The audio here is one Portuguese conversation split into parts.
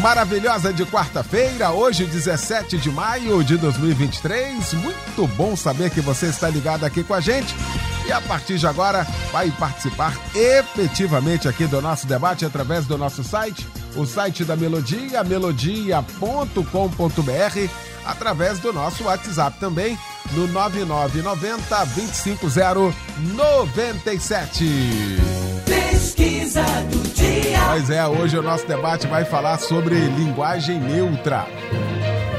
maravilhosa de quarta-feira, hoje 17 de maio de 2023. Muito bom saber que você está ligado aqui com a gente e a partir de agora vai participar efetivamente aqui do nosso debate através do nosso site, o site da Melodia, melodia.com.br, através do nosso WhatsApp também, no 9990 25097. Pesquisa do. Pois é, hoje o nosso debate vai falar sobre linguagem neutra.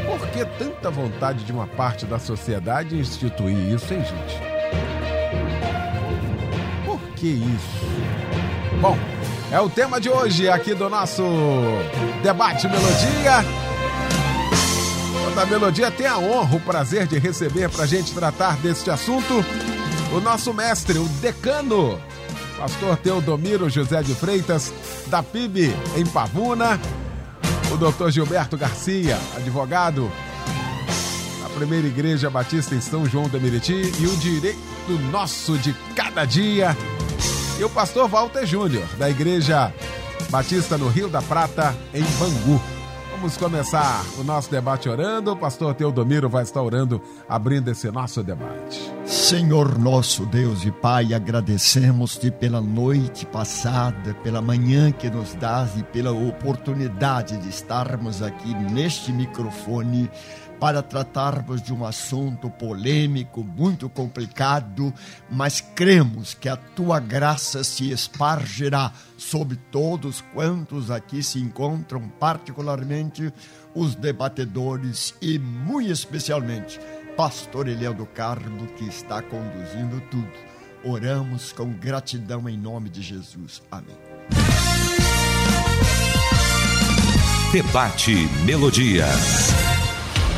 Por que tanta vontade de uma parte da sociedade instituir isso, hein, gente? Por que isso? Bom, é o tema de hoje aqui do nosso debate Melodia. Da Melodia tem a honra, o prazer de receber para a gente tratar deste assunto o nosso mestre, o decano, pastor Teodomiro José de Freitas, da PIB em Pavuna, o doutor Gilberto Garcia, advogado da Primeira Igreja Batista em São João da Meriti e o direito nosso de cada dia, e o pastor Walter Júnior, da Igreja Batista no Rio da Prata, em Bangu. Vamos começar o nosso debate orando. O pastor Teodomiro vai estar orando, abrindo esse nosso debate. Senhor nosso Deus e Pai, agradecemos-te pela noite passada, pela manhã que nos dás e pela oportunidade de estarmos aqui neste microfone para tratarmos de um assunto polêmico, muito complicado, mas cremos que a tua graça se espargirá sobre todos quantos aqui se encontram, particularmente os debatedores e, muito especialmente, Pastor Eliel do Carmo, que está conduzindo tudo. Oramos com gratidão em nome de Jesus. Amém. Debate Melodia.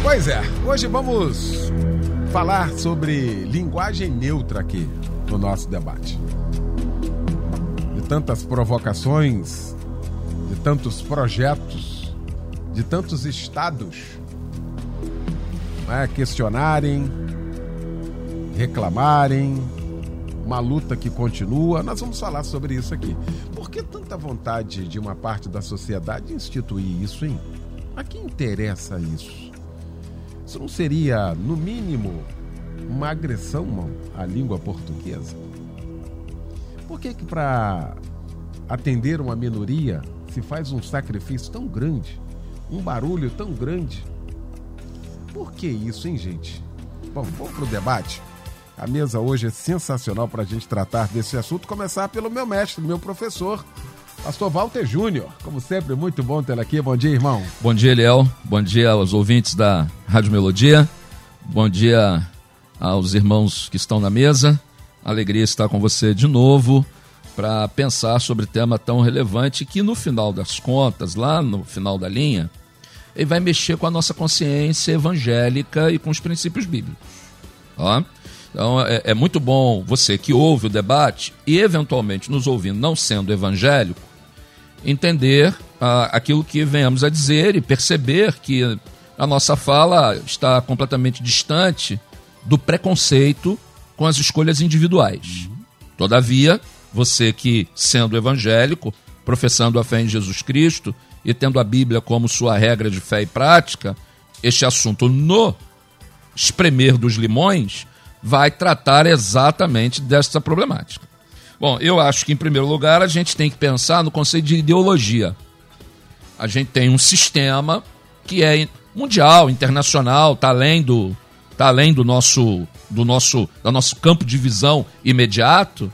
Pois é, hoje vamos falar sobre linguagem neutra aqui no nosso debate. Tantas provocações, de tantos projetos, de tantos estados né, questionarem, reclamarem, uma luta que continua. Nós vamos falar sobre isso aqui. Por que tanta vontade de uma parte da sociedade instituir isso, hein? A quem interessa isso? Isso não seria, no mínimo, uma agressão à língua portuguesa? Por que que para atender uma minoria se faz um sacrifício tão grande, um barulho tão grande? Por que isso, hein, gente? Bom, vamos pro debate. A mesa hoje é sensacional para a gente tratar desse assunto. Começar pelo meu mestre, meu professor, Pastor Walter Júnior. Como sempre, muito bom tê-lo aqui. Bom dia, irmão. Bom dia, Eliel. Bom dia aos ouvintes da Rádio Melodia. Bom dia aos irmãos que estão na mesa. Alegria estar com você de novo para pensar sobre tema tão relevante que, no final das contas, lá no final da linha, ele vai mexer com a nossa consciência evangélica e com os princípios bíblicos. Ó. Então é, é, muito bom você que ouve o debate e eventualmente nos ouvindo, não sendo evangélico, entender ah, aquilo que venhamos a dizer e perceber que a nossa fala está completamente distante do preconceito com as escolhas individuais. Todavia, você que, sendo evangélico, professando a fé em Jesus Cristo e tendo a Bíblia como sua regra de fé e prática, este assunto no espremer dos limões vai tratar exatamente dessa problemática. Bom, eu acho que em primeiro lugar a gente tem que pensar no conceito de ideologia. A gente tem um sistema que é mundial, internacional, está além do tá além do nosso do nosso do nosso campo de visão imediato,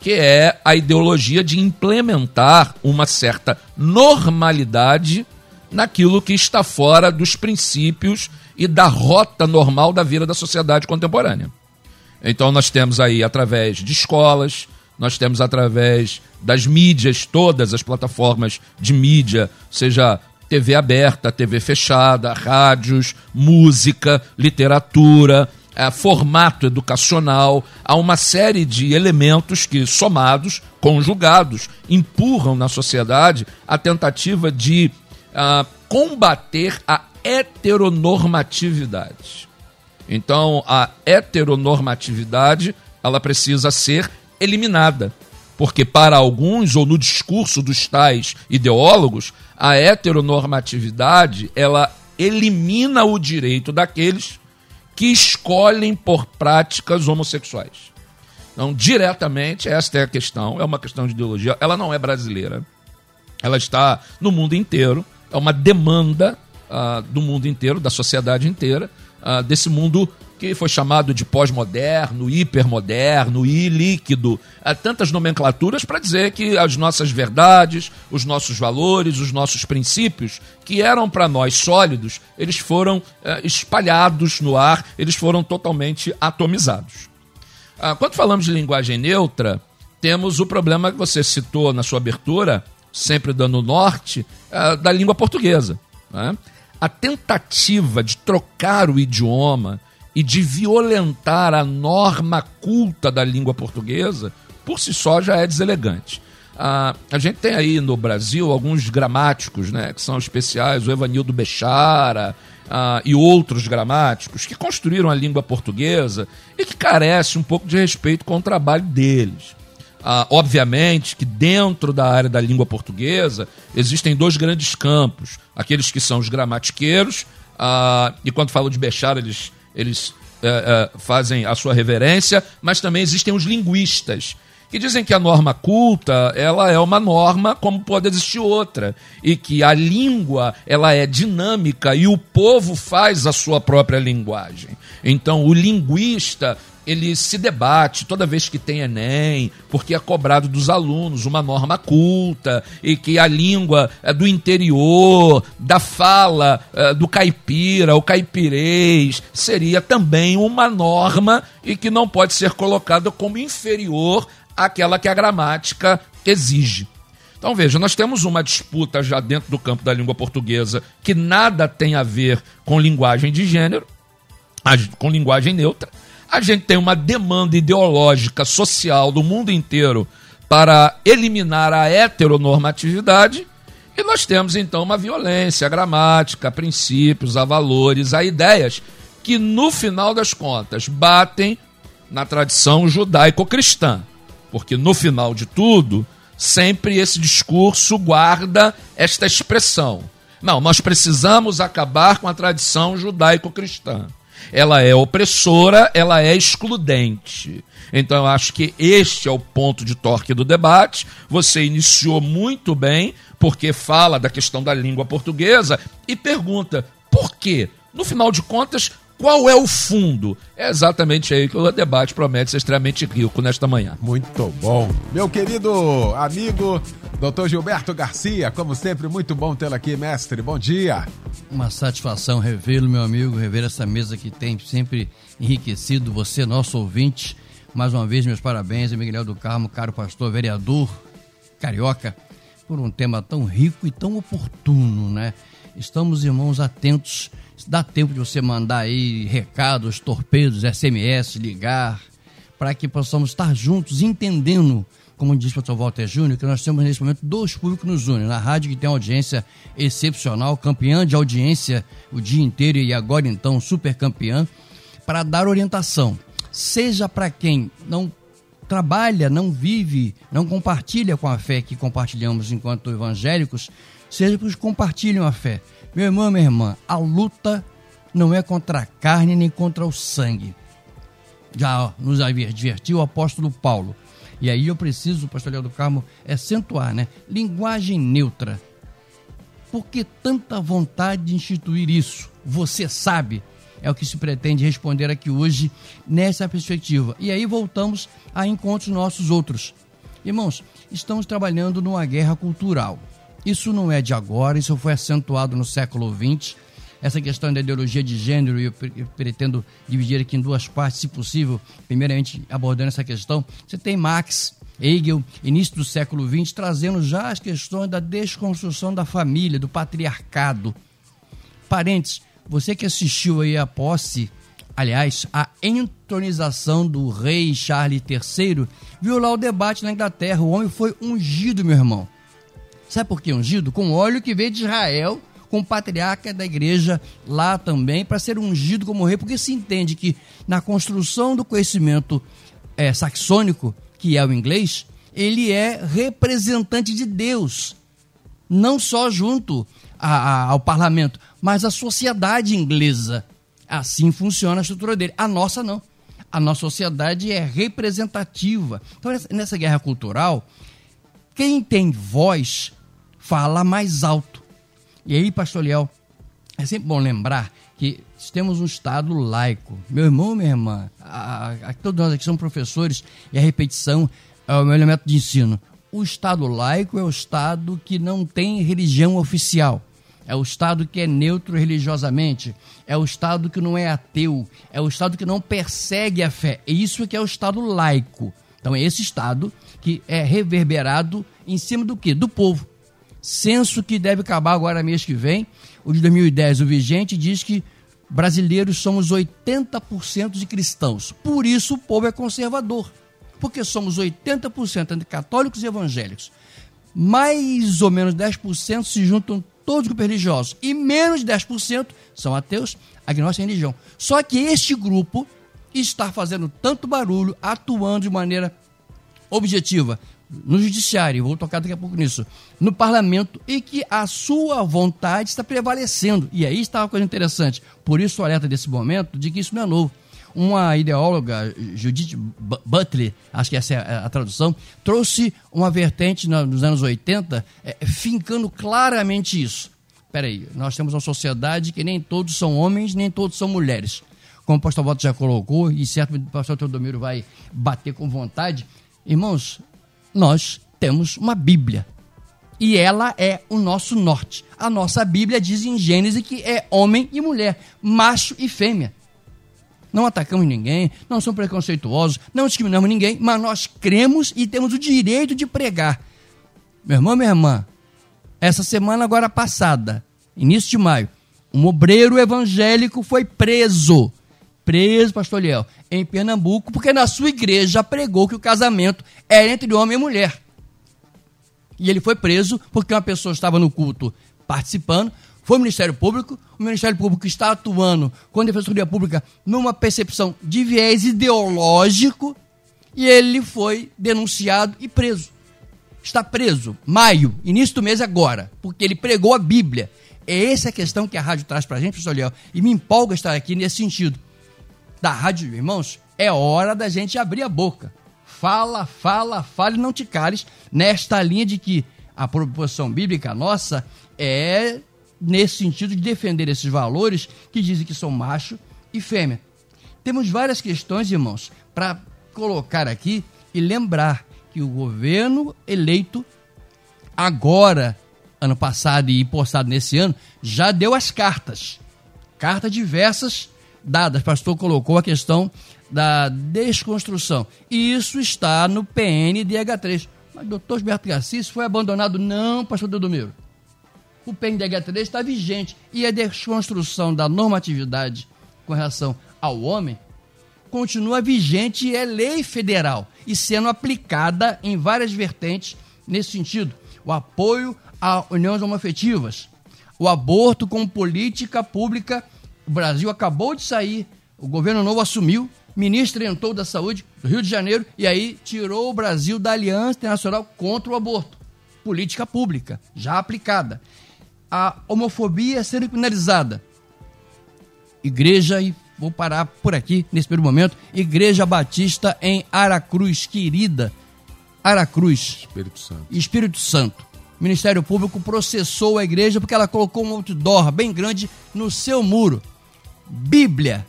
que é a ideologia de implementar uma certa normalidade naquilo que está fora dos princípios e da rota normal da vida da sociedade contemporânea. Então nós temos aí através de escolas, nós temos através das mídias, todas as plataformas de mídia, seja TV aberta, TV fechada, rádios, música, literatura, é, formato educacional, há uma série de elementos que, somados, conjugados, empurram na sociedade a tentativa de uh, combater a heteronormatividade. Então, a heteronormatividade ela precisa ser eliminada. Porque, para alguns, ou no discurso dos tais ideólogos, a heteronormatividade ela elimina o direito daqueles que escolhem por práticas homossexuais. Então, diretamente, esta é a questão, é uma questão de ideologia. Ela não é brasileira. Ela está no mundo inteiro. É uma demanda uh, do mundo inteiro, da sociedade inteira, uh, desse mundo que foi chamado de pós-moderno, hipermoderno, ilíquido, há tantas nomenclaturas para dizer que as nossas verdades, os nossos valores, os nossos princípios, que eram para nós sólidos, eles foram eh, espalhados no ar, eles foram totalmente atomizados. Ah, quando falamos de linguagem neutra, temos o problema que você citou na sua abertura, sempre dando norte, ah, da língua portuguesa. Né? A tentativa de trocar o idioma e de violentar a norma culta da língua portuguesa, por si só já é deselegante. Ah, a gente tem aí no Brasil alguns gramáticos, né, que são especiais, o Evanildo Bechara ah, e outros gramáticos, que construíram a língua portuguesa e que carece um pouco de respeito com o trabalho deles. Ah, obviamente que dentro da área da língua portuguesa existem dois grandes campos: aqueles que são os gramatiqueiros, ah, e quando falo de Bechara, eles eles é, é, fazem a sua reverência, mas também existem os linguistas, que dizem que a norma culta ela é uma norma como pode existir outra e que a língua ela é dinâmica e o povo faz a sua própria linguagem. Então o linguista ele se debate toda vez que tem Enem, porque é cobrado dos alunos uma norma culta e que a língua é do interior, da fala é, do caipira, o caipirês, seria também uma norma e que não pode ser colocada como inferior àquela que a gramática exige. Então veja, nós temos uma disputa já dentro do campo da língua portuguesa que nada tem a ver com linguagem de gênero, com linguagem neutra a gente tem uma demanda ideológica social do mundo inteiro para eliminar a heteronormatividade. E nós temos então uma violência, a gramática, a princípios, a valores, a ideias que no final das contas batem na tradição judaico-cristã. Porque no final de tudo, sempre esse discurso guarda esta expressão. Não, nós precisamos acabar com a tradição judaico-cristã ela é opressora, ela é excludente. Então eu acho que este é o ponto de torque do debate. Você iniciou muito bem, porque fala da questão da língua portuguesa e pergunta por quê? No final de contas, qual é o fundo? É exatamente aí que o debate promete ser extremamente rico nesta manhã. Muito bom. Meu querido amigo, doutor Gilberto Garcia, como sempre, muito bom tê-lo aqui, mestre. Bom dia. Uma satisfação revê-lo, meu amigo, rever essa mesa que tem sempre enriquecido você, nosso ouvinte. Mais uma vez, meus parabéns, Miguel do Carmo, caro pastor, vereador, carioca, por um tema tão rico e tão oportuno, né? Estamos, irmãos, atentos dá tempo de você mandar aí recados, torpedos, SMS, ligar, para que possamos estar juntos, entendendo, como disse o pastor Walter Júnior, que nós temos nesse momento dois públicos nos unem. Na rádio, que tem uma audiência excepcional, campeã de audiência o dia inteiro e agora então super campeã, para dar orientação. Seja para quem não trabalha, não vive, não compartilha com a fé que compartilhamos enquanto evangélicos, seja para os que compartilham a fé meu irmão, minha irmã, a luta não é contra a carne nem contra o sangue. Já nos advertiu o apóstolo Paulo. E aí eu preciso, pastor Léo do Carmo, acentuar, né? Linguagem neutra. Por que tanta vontade de instituir isso? Você sabe, é o que se pretende responder aqui hoje nessa perspectiva. E aí voltamos a encontros nossos outros. Irmãos, estamos trabalhando numa guerra cultural. Isso não é de agora, isso foi acentuado no século XX. Essa questão da ideologia de gênero, e eu pretendo dividir aqui em duas partes, se possível. Primeiramente, abordando essa questão. Você tem Marx, Hegel, início do século XX, trazendo já as questões da desconstrução da família, do patriarcado. Parentes, você que assistiu aí a posse, aliás, a entronização do rei Charles III, viu lá o debate na Inglaterra. O homem foi ungido, meu irmão. Sabe por que ungido? Com óleo que veio de Israel, com o patriarca da igreja lá também, para ser ungido como rei, porque se entende que na construção do conhecimento é, saxônico, que é o inglês, ele é representante de Deus, não só junto a, a, ao parlamento, mas a sociedade inglesa. Assim funciona a estrutura dele. A nossa não. A nossa sociedade é representativa. Então, nessa guerra cultural, quem tem voz fala mais alto. E aí, pastor Liel, é sempre bom lembrar que temos um Estado laico. Meu irmão, minha irmã, a, a, todos nós aqui somos professores e a repetição é o meu elemento de ensino. O Estado laico é o Estado que não tem religião oficial. É o Estado que é neutro religiosamente. É o Estado que não é ateu. É o Estado que não persegue a fé. É isso que é o Estado laico. Então é esse Estado que é reverberado em cima do quê? Do povo. Censo que deve acabar agora mês que vem. O de 2010, o vigente, diz que brasileiros somos 80% de cristãos. Por isso o povo é conservador. Porque somos 80% entre católicos e evangélicos. Mais ou menos 10% se juntam todos os grupos religiosos. E menos de 10% são ateus, agnósticos em religião. Só que este grupo está fazendo tanto barulho, atuando de maneira objetiva no judiciário, vou tocar daqui a pouco nisso, no parlamento e que a sua vontade está prevalecendo. E aí está uma coisa interessante. Por isso o alerta desse momento de que isso não é novo. Uma ideóloga, Judith Butler, acho que essa é a tradução, trouxe uma vertente nos anos 80, é, fincando claramente isso. Peraí, nós temos uma sociedade que nem todos são homens, nem todos são mulheres. Como o pastor Boto já colocou, e certo o pastor Teodomiro vai bater com vontade, irmãos, nós temos uma Bíblia. E ela é o nosso norte. A nossa Bíblia diz em Gênesis que é homem e mulher, macho e fêmea. Não atacamos ninguém, não somos preconceituosos, não discriminamos ninguém, mas nós cremos e temos o direito de pregar. Meu irmão, minha irmã, essa semana agora passada, início de maio, um obreiro evangélico foi preso. Preso, pastor Liel, em Pernambuco, porque na sua igreja pregou que o casamento era entre homem e mulher. E ele foi preso porque uma pessoa estava no culto participando, foi o Ministério Público, o Ministério Público está atuando com a Defensoria Pública numa percepção de viés ideológico e ele foi denunciado e preso. Está preso, maio, início do mês agora, porque ele pregou a Bíblia. É essa a questão que a rádio traz para a gente, professor Léo, e me empolga estar aqui nesse sentido da rádio, irmãos, é hora da gente abrir a boca. Fala, fala, fala e não te cales nesta linha de que a proposição bíblica nossa é nesse sentido de defender esses valores que dizem que são macho e fêmea. Temos várias questões, irmãos, para colocar aqui e lembrar que o governo eleito agora, ano passado e postado nesse ano, já deu as cartas. Cartas diversas dadas. O pastor colocou a questão da desconstrução. E isso está no PNDH3. Mas doutor Gilberto Garcia foi abandonado? Não, pastor Dedomiro. O PNDH3 está vigente. E a desconstrução da normatividade com relação ao homem continua vigente e é lei federal e sendo aplicada em várias vertentes nesse sentido. O apoio a uniões homoafetivas, o aborto como política pública o Brasil acabou de sair, o governo novo assumiu, ministro entrou da Saúde do Rio de Janeiro e aí tirou o Brasil da Aliança Internacional contra o Aborto. Política pública, já aplicada. A homofobia sendo penalizada. Igreja, e vou parar por aqui nesse primeiro momento, Igreja Batista em Aracruz, querida. Aracruz. Espírito Santo. Espírito Santo. O Ministério Público processou a igreja porque ela colocou um outdoor bem grande no seu muro. Bíblia.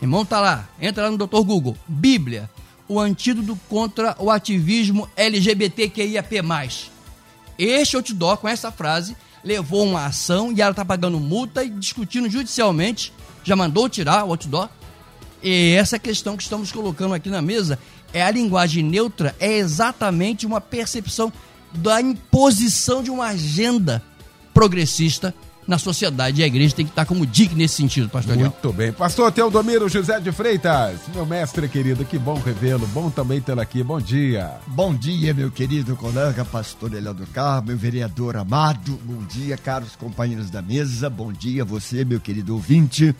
Irmão, tá lá. Entra lá no Dr. Google. Bíblia. O antídoto contra o ativismo LGBTQIAP+. Este outdoor, com essa frase, levou uma ação e ela está pagando multa e discutindo judicialmente. Já mandou tirar o outdoor. E essa questão que estamos colocando aqui na mesa, é a linguagem neutra é exatamente uma percepção da imposição de uma agenda progressista na sociedade. E a igreja tem que estar como digna nesse sentido, pastor. Muito bem. Pastor Teodomiro José de Freitas, meu mestre querido, que bom revê-lo, bom também tê-lo aqui, bom dia. Bom dia, meu querido colega, pastor Eliel do Carmo, meu vereador amado, bom dia, caros companheiros da mesa, bom dia você, meu querido ouvinte.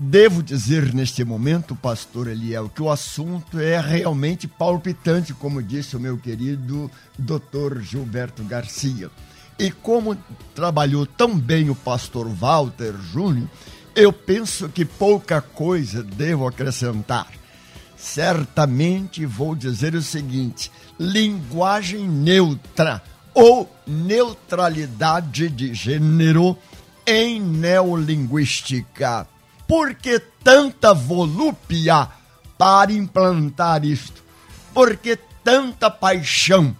Devo dizer neste momento, pastor Eliel, que o assunto é realmente palpitante, como disse o meu querido doutor Gilberto Garcia. E como trabalhou tão bem o pastor Walter Júnior, eu penso que pouca coisa devo acrescentar. Certamente vou dizer o seguinte: linguagem neutra ou neutralidade de gênero em neolinguística. Por que tanta volúpia para implantar isto? Por que tanta paixão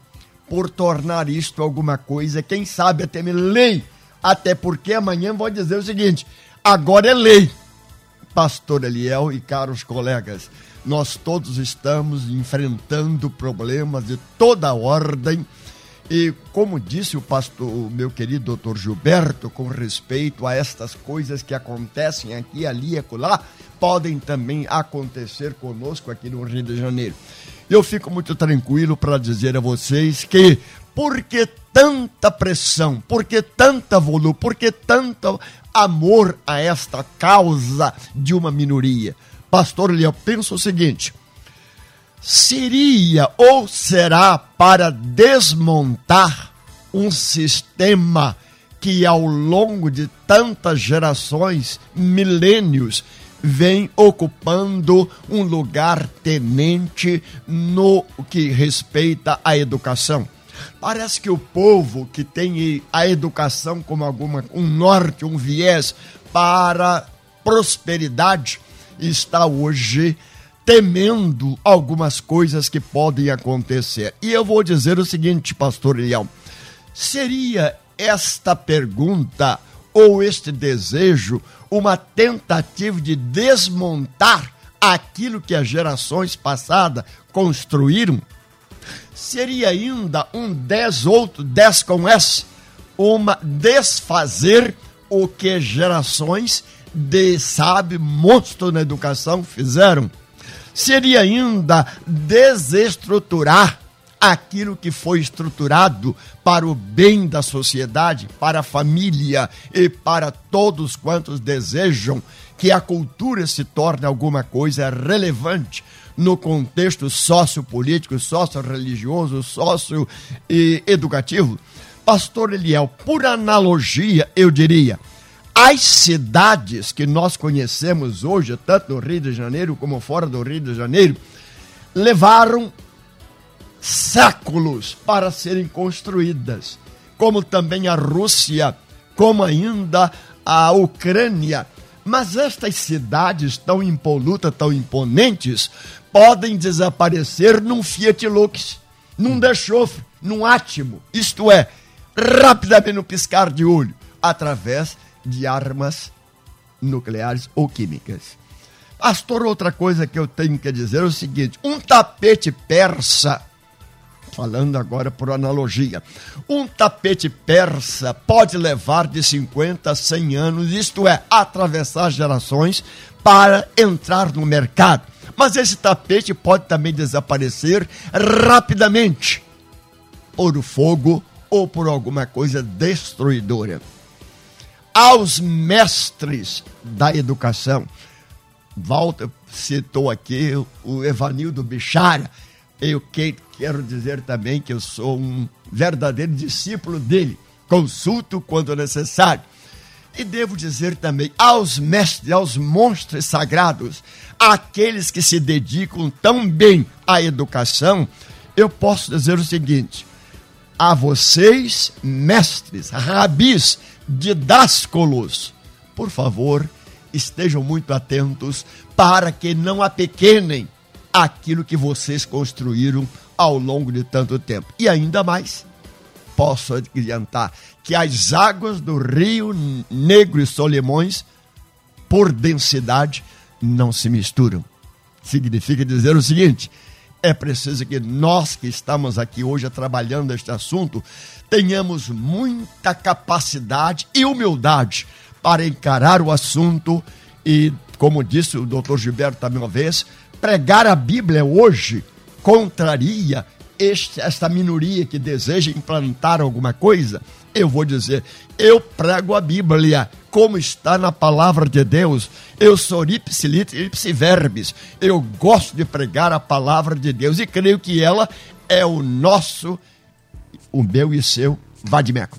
por tornar isto alguma coisa? Quem sabe até me lei. Até porque amanhã vou dizer o seguinte: agora é lei. Pastor Eliel e caros colegas, nós todos estamos enfrentando problemas de toda ordem e como disse o pastor, o meu querido doutor Gilberto, com respeito a estas coisas que acontecem aqui, ali e acolá, podem também acontecer conosco aqui no Rio de Janeiro. Eu fico muito tranquilo para dizer a vocês que, por que tanta pressão, por que tanta volume, por que tanto amor a esta causa de uma minoria? Pastor, eu penso o seguinte: seria ou será para desmontar um sistema que ao longo de tantas gerações, milênios, vem ocupando um lugar tenente no que respeita à educação. Parece que o povo que tem a educação como alguma um norte, um viés para prosperidade está hoje temendo algumas coisas que podem acontecer. E eu vou dizer o seguinte, pastor Leão: seria esta pergunta ou este desejo uma tentativa de desmontar aquilo que as gerações passadas construíram? Seria ainda um 10 outro, 10 com S, uma desfazer o que gerações de, sabe, monstro na educação fizeram? seria ainda desestruturar aquilo que foi estruturado para o bem da sociedade, para a família e para todos quantos desejam que a cultura se torne alguma coisa relevante no contexto sociopolítico, socio-religioso, socio-educativo. Pastor Eliel, por analogia, eu diria, as cidades que nós conhecemos hoje, tanto no Rio de Janeiro como fora do Rio de Janeiro, levaram séculos para serem construídas, como também a Rússia, como ainda a Ucrânia. Mas estas cidades tão impolutas, tão imponentes, podem desaparecer num Fiat Lux, num Dechofre, num Átimo, isto é, rapidamente no piscar de olho, através de armas nucleares ou químicas. Pastor, outra coisa que eu tenho que dizer é o seguinte: um tapete persa, falando agora por analogia, um tapete persa pode levar de 50 a 100 anos, isto é, atravessar gerações para entrar no mercado. Mas esse tapete pode também desaparecer rapidamente por fogo ou por alguma coisa destruidora aos mestres da educação. Walter citou aqui o Evanildo Bichara. Eu que, quero dizer também que eu sou um verdadeiro discípulo dele. Consulto quando necessário. E devo dizer também aos mestres, aos monstros sagrados, aqueles que se dedicam tão bem à educação, eu posso dizer o seguinte: a vocês, mestres, rabis, didáscolos, por favor, estejam muito atentos para que não apequenem aquilo que vocês construíram ao longo de tanto tempo. E ainda mais, posso adiantar que as águas do Rio Negro e Solimões, por densidade, não se misturam. Significa dizer o seguinte: é preciso que nós que estamos aqui hoje trabalhando este assunto tenhamos muita capacidade e humildade para encarar o assunto e, como disse o doutor Gilberto também uma vez, pregar a Bíblia hoje contraria este, esta minoria que deseja implantar alguma coisa. Eu vou dizer, eu prego a Bíblia como está na palavra de Deus. Eu sou ipsi verbis. Eu gosto de pregar a palavra de Deus e creio que ela é o nosso, o meu e seu Vadimeco.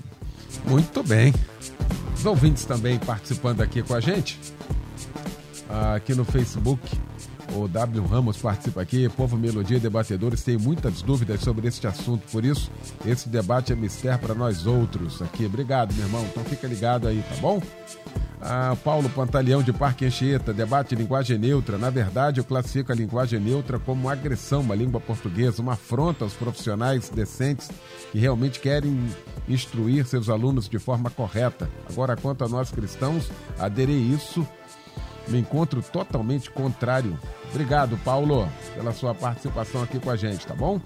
Muito bem. Os ouvintes também participando aqui com a gente, aqui no Facebook. O W Ramos participa aqui, Povo Melodia e Debatedores tem muitas dúvidas sobre este assunto, por isso esse debate é mistério para nós outros aqui. Obrigado, meu irmão. Então fica ligado aí, tá bom? Ah, Paulo Pantaleão de Parque Anchieta, debate linguagem neutra. Na verdade, eu classifico a linguagem neutra como uma agressão à língua portuguesa, uma afronta aos profissionais decentes que realmente querem instruir seus alunos de forma correta. Agora, quanto a nós cristãos, aderir isso me encontro totalmente contrário. Obrigado, Paulo, pela sua participação aqui com a gente, tá bom?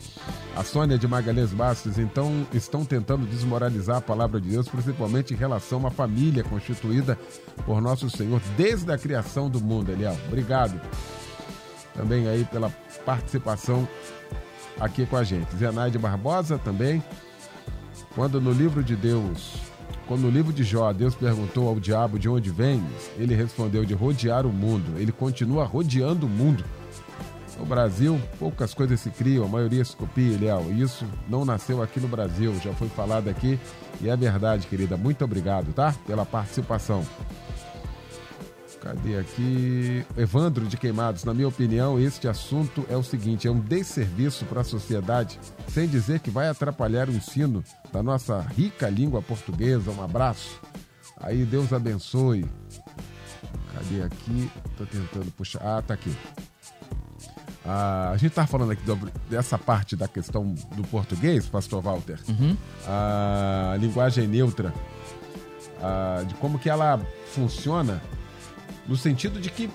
A Sônia de Magalhães Bastos, então, estão tentando desmoralizar a palavra de Deus, principalmente em relação a uma família constituída por nosso Senhor desde a criação do mundo, Eliel. Obrigado também aí pela participação aqui com a gente. Zenaide Barbosa também. Quando no livro de Deus quando no livro de Jó Deus perguntou ao diabo de onde vem, ele respondeu de rodear o mundo. Ele continua rodeando o mundo. No Brasil, poucas coisas se criam, a maioria se copia, Léo. Isso não nasceu aqui no Brasil, já foi falado aqui e é verdade, querida. Muito obrigado, tá? Pela participação. Cadê aqui? Evandro de Queimados. Na minha opinião, este assunto é o seguinte: é um desserviço para a sociedade, sem dizer que vai atrapalhar o ensino da nossa rica língua portuguesa. Um abraço. Aí, Deus abençoe. Cadê aqui? Tô tentando puxar. Ah, tá aqui. Ah, a gente tá falando aqui do, dessa parte da questão do português, Pastor Walter. Uhum. A linguagem neutra. Ah, de como que ela funciona no sentido de que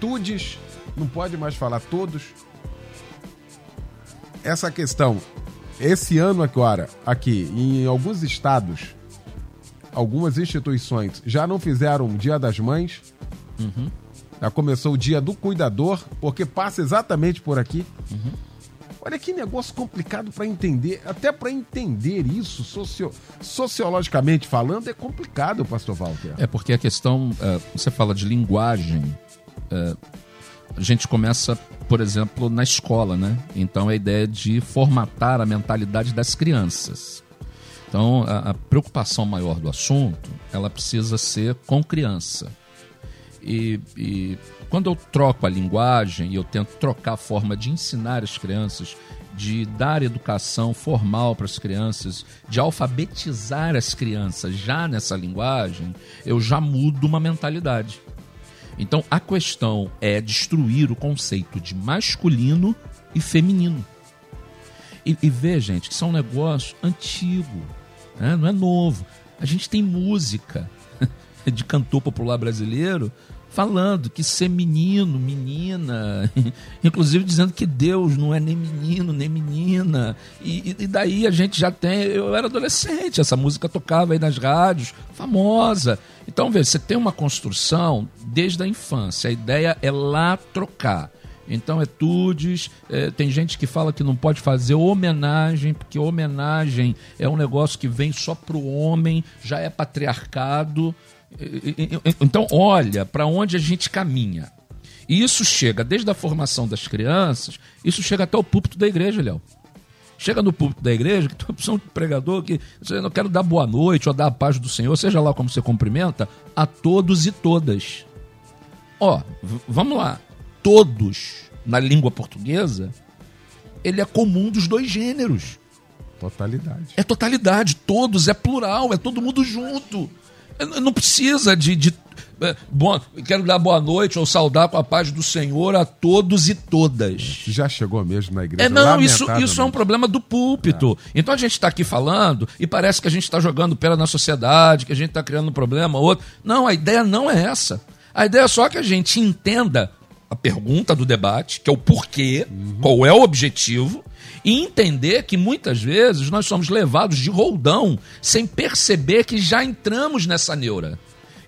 tudes não pode mais falar todos. Essa questão, esse ano agora, aqui, em alguns estados, algumas instituições já não fizeram o Dia das Mães. Uhum. Já começou o Dia do Cuidador, porque passa exatamente por aqui. Uhum. Olha que negócio complicado para entender, até para entender isso socio, sociologicamente falando é complicado, pastor Walter. É porque a questão, uh, você fala de linguagem, uh, a gente começa, por exemplo, na escola, né? Então é a ideia de formatar a mentalidade das crianças. Então a, a preocupação maior do assunto, ela precisa ser com criança. E, e quando eu troco a linguagem e eu tento trocar a forma de ensinar as crianças, de dar educação formal para as crianças, de alfabetizar as crianças já nessa linguagem, eu já mudo uma mentalidade. Então a questão é destruir o conceito de masculino e feminino. E, e ver, gente, que isso é um negócio antigo, né? não é novo. A gente tem música de cantor popular brasileiro falando que ser menino, menina, inclusive dizendo que Deus não é nem menino, nem menina. E, e, daí a gente já tem. Eu era adolescente, essa música tocava aí nas rádios, famosa. Então, veja, você tem uma construção desde a infância. A ideia é lá trocar. Então é tudes, é, tem gente que fala que não pode fazer homenagem, porque homenagem é um negócio que vem só para o homem, já é patriarcado. Então, olha para onde a gente caminha. E isso chega desde a formação das crianças, isso chega até o púlpito da igreja, Léo. Chega no púlpito da igreja, que tem opção de pregador que eu não quero dar boa noite ou dar a paz do Senhor, seja lá como você cumprimenta, a todos e todas. Ó, vamos lá. Todos, na língua portuguesa, ele é comum dos dois gêneros. Totalidade. É totalidade, todos, é plural, é todo mundo junto. Não precisa de, de é, Bom, quero dar boa noite ou saudar com a paz do Senhor a todos e todas. Já chegou mesmo na igreja? É, não, isso, isso é um problema do púlpito. É. Então a gente está aqui falando e parece que a gente está jogando pela na sociedade, que a gente está criando um problema, outro. Não, a ideia não é essa. A ideia é só que a gente entenda a pergunta do debate, que é o porquê, qual é o objetivo, e entender que muitas vezes nós somos levados de roldão sem perceber que já entramos nessa neura.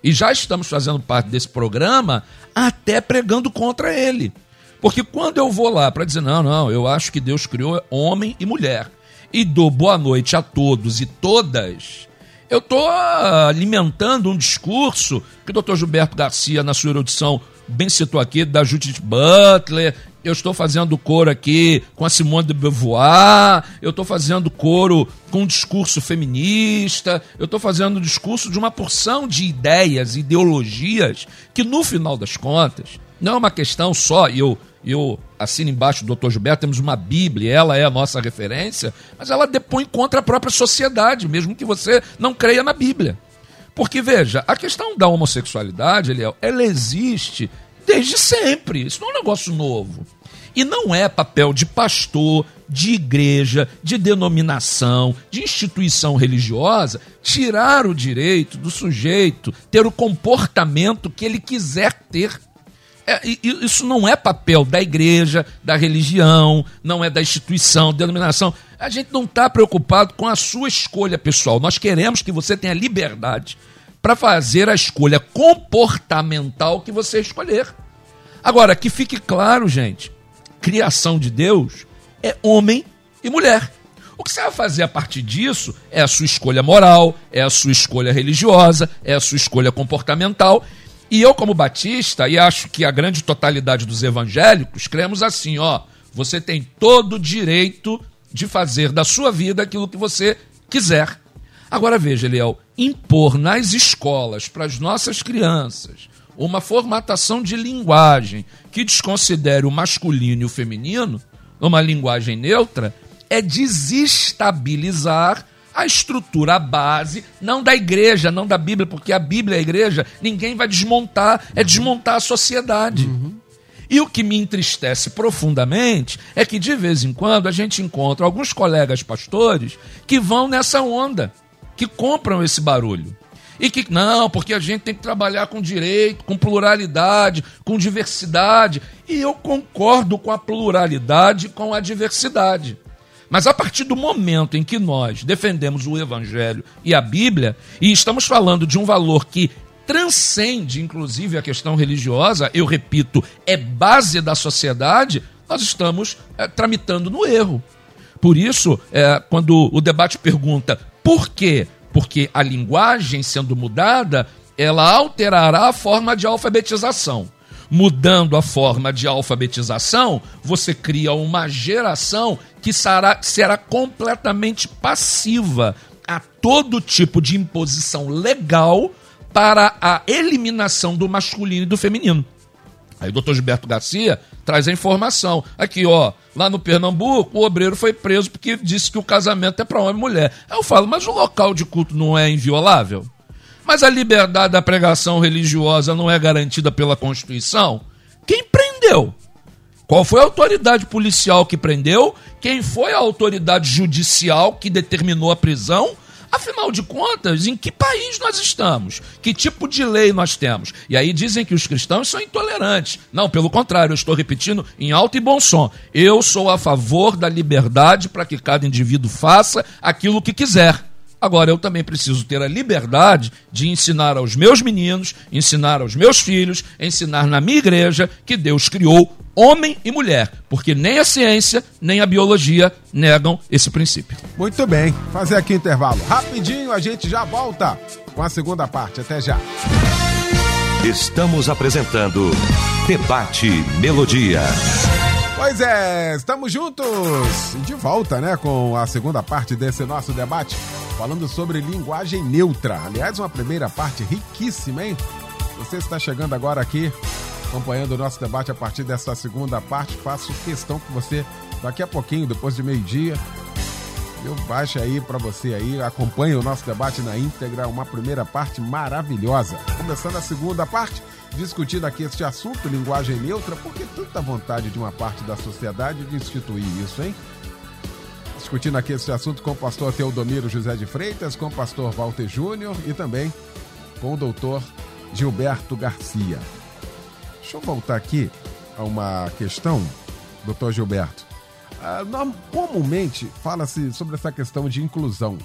E já estamos fazendo parte desse programa até pregando contra ele. Porque quando eu vou lá para dizer, não, não, eu acho que Deus criou homem e mulher, e dou boa noite a todos e todas, eu estou alimentando um discurso que o doutor Gilberto Garcia, na sua erudição, bem citou aqui, da Judith Butler, eu estou fazendo coro aqui com a Simone de Beauvoir, eu estou fazendo coro com um discurso feminista, eu estou fazendo um discurso de uma porção de ideias, ideologias, que no final das contas, não é uma questão só, e eu, eu assino embaixo do Dr. Gilberto, temos uma Bíblia, ela é a nossa referência, mas ela depõe contra a própria sociedade, mesmo que você não creia na Bíblia. Porque, veja, a questão da homossexualidade, Eliel, ela existe desde sempre. Isso não é um negócio novo. E não é papel de pastor, de igreja, de denominação, de instituição religiosa tirar o direito do sujeito ter o comportamento que ele quiser ter. É, isso não é papel da igreja, da religião, não é da instituição, denominação. A gente não está preocupado com a sua escolha pessoal. Nós queremos que você tenha liberdade para fazer a escolha comportamental que você escolher. Agora, que fique claro, gente, criação de Deus é homem e mulher. O que você vai fazer a partir disso é a sua escolha moral, é a sua escolha religiosa, é a sua escolha comportamental. E eu, como batista, e acho que a grande totalidade dos evangélicos, cremos assim: ó, você tem todo o direito de fazer da sua vida aquilo que você quiser. Agora veja, Eliel, impor nas escolas para as nossas crianças uma formatação de linguagem que desconsidere o masculino e o feminino, uma linguagem neutra, é desestabilizar a estrutura, a base, não da igreja, não da Bíblia, porque a Bíblia é a igreja, ninguém vai desmontar, é desmontar a sociedade. Uhum. E o que me entristece profundamente é que de vez em quando a gente encontra alguns colegas pastores que vão nessa onda que compram esse barulho. E que, não, porque a gente tem que trabalhar com direito, com pluralidade, com diversidade. E eu concordo com a pluralidade com a diversidade. Mas a partir do momento em que nós defendemos o Evangelho e a Bíblia, e estamos falando de um valor que transcende, inclusive, a questão religiosa, eu repito, é base da sociedade, nós estamos é, tramitando no erro. Por isso, é, quando o debate pergunta por quê? Porque a linguagem sendo mudada, ela alterará a forma de alfabetização. Mudando a forma de alfabetização, você cria uma geração que será, será completamente passiva a todo tipo de imposição legal para a eliminação do masculino e do feminino. Aí o doutor Gilberto Garcia traz a informação. Aqui, ó, lá no Pernambuco, o obreiro foi preso porque disse que o casamento é para homem e mulher. Aí eu falo, mas o local de culto não é inviolável? Mas a liberdade da pregação religiosa não é garantida pela Constituição? Quem prendeu? Qual foi a autoridade policial que prendeu? Quem foi a autoridade judicial que determinou a prisão? Afinal de contas, em que país nós estamos? Que tipo de lei nós temos? E aí dizem que os cristãos são intolerantes. Não, pelo contrário, eu estou repetindo em alto e bom som. Eu sou a favor da liberdade para que cada indivíduo faça aquilo que quiser. Agora, eu também preciso ter a liberdade de ensinar aos meus meninos, ensinar aos meus filhos, ensinar na minha igreja que Deus criou homem e mulher, porque nem a ciência nem a biologia negam esse princípio. Muito bem, fazer aqui intervalo. Rapidinho, a gente já volta com a segunda parte. Até já. Estamos apresentando Debate Melodia. Pois é, estamos juntos de volta, né, com a segunda parte desse nosso debate, falando sobre linguagem neutra. Aliás, uma primeira parte riquíssima, hein? Você está chegando agora aqui acompanhando o nosso debate a partir dessa segunda parte. Faço questão que você, daqui a pouquinho, depois de meio-dia, eu baixo aí para você aí, acompanhe o nosso debate na íntegra, uma primeira parte maravilhosa. Começando a segunda parte, discutindo aqui este assunto, linguagem neutra, porque tanta vontade de uma parte da sociedade de instituir isso, hein? Discutindo aqui este assunto com o pastor Teodomiro José de Freitas, com o pastor Walter Júnior e também com o doutor Gilberto Garcia. Deixa eu voltar aqui uma questão, doutor Gilberto. Ah, comumente fala-se sobre essa questão de inclusão.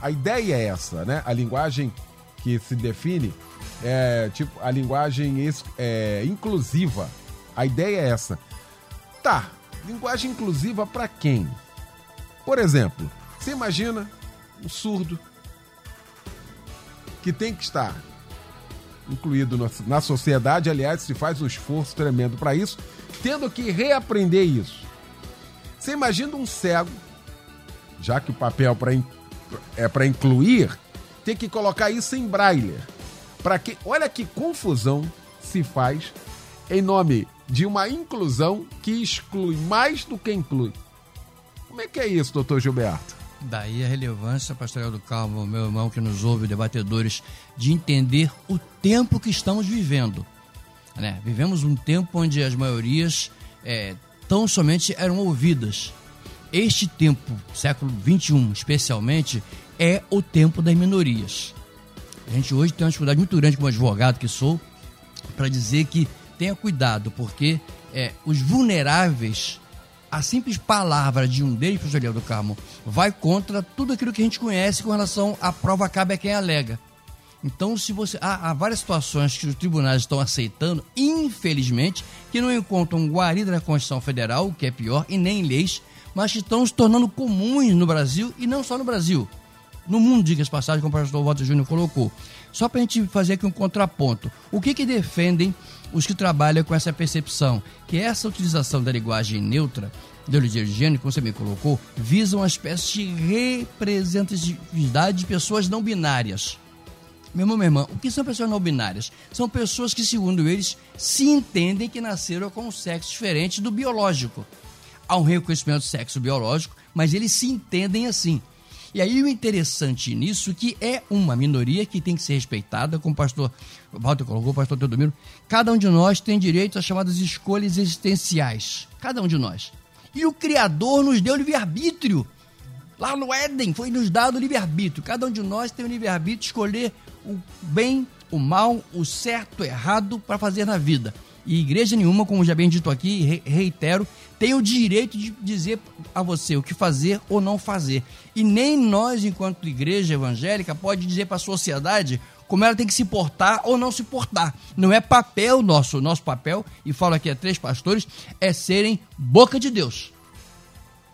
A ideia é essa, né? A linguagem que se define é tipo a linguagem é, inclusiva. A ideia é essa. Tá, linguagem inclusiva para quem? Por exemplo, você imagina um surdo que tem que estar incluído na- sociedade, aliás, se faz um esforço tremendo para isso, tendo que reaprender isso. Você imagina um cego, já que o papel pra in- é para incluir, ter que colocar isso em braille. Para que, olha que confusão se faz em nome de uma inclusão que exclui mais do que inclui. Como é que é isso, doutor Gilberto? Daí a relevância, pastoral do Carmo, meu irmão que nos ouve, debatedores, de entender o tempo que estamos vivendo. Né? Vivemos um tempo onde as maiorias é, tão somente eram ouvidas. Este tempo, século XXI especialmente, é o tempo das minorias. A gente hoje tem uma dificuldade muito grande como advogado que sou para dizer que tenha cuidado, porque é, os vulneráveis, a simples palavra de um deles, professor Eliel do Carmo, vai contra tudo aquilo que a gente conhece com relação à prova cabe a quem alega. Então, se você. Há, há várias situações que os tribunais estão aceitando, infelizmente, que não encontram guarida na Constituição Federal, o que é pior, e nem em leis, mas que estão se tornando comuns no Brasil e não só no Brasil. No mundo, diga-se passagem, como o pastor Walter Júnior colocou. Só para a gente fazer aqui um contraponto. O que, que defendem os que trabalham com essa percepção? Que essa utilização da linguagem neutra, de gênero, como você me colocou, visa uma espécie de representatividade de pessoas não binárias. Meu irmão, minha irmã, o que são pessoas não binárias? São pessoas que, segundo eles, se entendem que nasceram com um sexo diferente do biológico. Há um reconhecimento do sexo biológico, mas eles se entendem assim. E aí o interessante nisso que é uma minoria que tem que ser respeitada, como o pastor Walter colocou, o pastor Teodomiro. Cada um de nós tem direito às chamadas escolhas existenciais. Cada um de nós. E o Criador nos deu livre-arbítrio. Lá no Éden foi nos dado livre-arbítrio. Cada um de nós tem o livre-arbítrio de escolher o bem, o mal, o certo, o errado para fazer na vida. E igreja nenhuma, como já bem dito aqui, re- reitero, tem o direito de dizer a você o que fazer ou não fazer. E nem nós, enquanto igreja evangélica, pode dizer para a sociedade como ela tem que se portar ou não se portar. Não é papel nosso. Nosso papel, e falo aqui a três pastores, é serem boca de Deus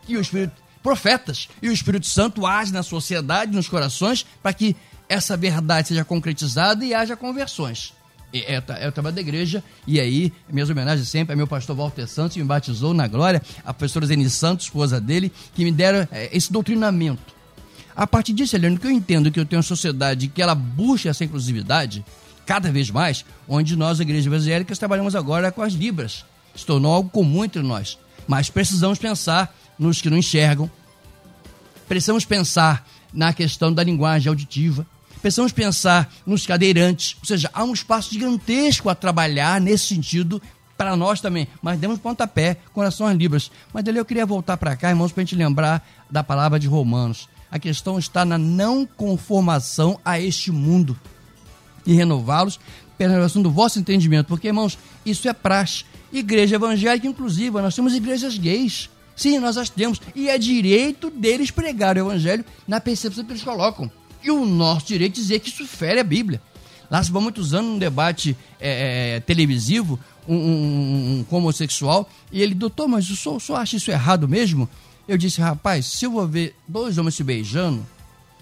e o Espírito, profetas, e o Espírito Santo age na sociedade, nos corações, para que essa verdade seja concretizada e haja conversões. E É, é o trabalho da igreja, e aí, minhas homenagens sempre a meu pastor Walter Santos, que me batizou na glória, a professora Zeni Santos, esposa dele, que me deram é, esse doutrinamento. A partir disso, Heleno, que eu entendo que eu tenho uma sociedade que ela busca essa inclusividade, cada vez mais, onde nós, igrejas evangélicas, trabalhamos agora com as libras. Se tornou algo comum entre nós. Mas precisamos pensar nos que não enxergam, precisamos pensar na questão da linguagem auditiva, precisamos pensar nos cadeirantes, ou seja, há um espaço gigantesco a trabalhar nesse sentido para nós também, mas demos pontapé com relação às libras. Mas dali eu queria voltar para cá, irmãos, para a gente lembrar da palavra de Romanos. A questão está na não conformação a este mundo e renová-los pela renovação do vosso entendimento, porque, irmãos, isso é praxe. Igreja evangélica inclusiva, nós temos igrejas gays. Sim, nós as temos. E é direito deles pregar o evangelho na percepção que eles colocam. E o nosso direito de dizer que isso fere a Bíblia. Lá se vão muitos anos num debate é, é, televisivo, um, um, um homossexual, e ele, doutor, mas o senhor, o senhor acha isso errado mesmo? Eu disse, rapaz, se eu vou ver dois homens se beijando,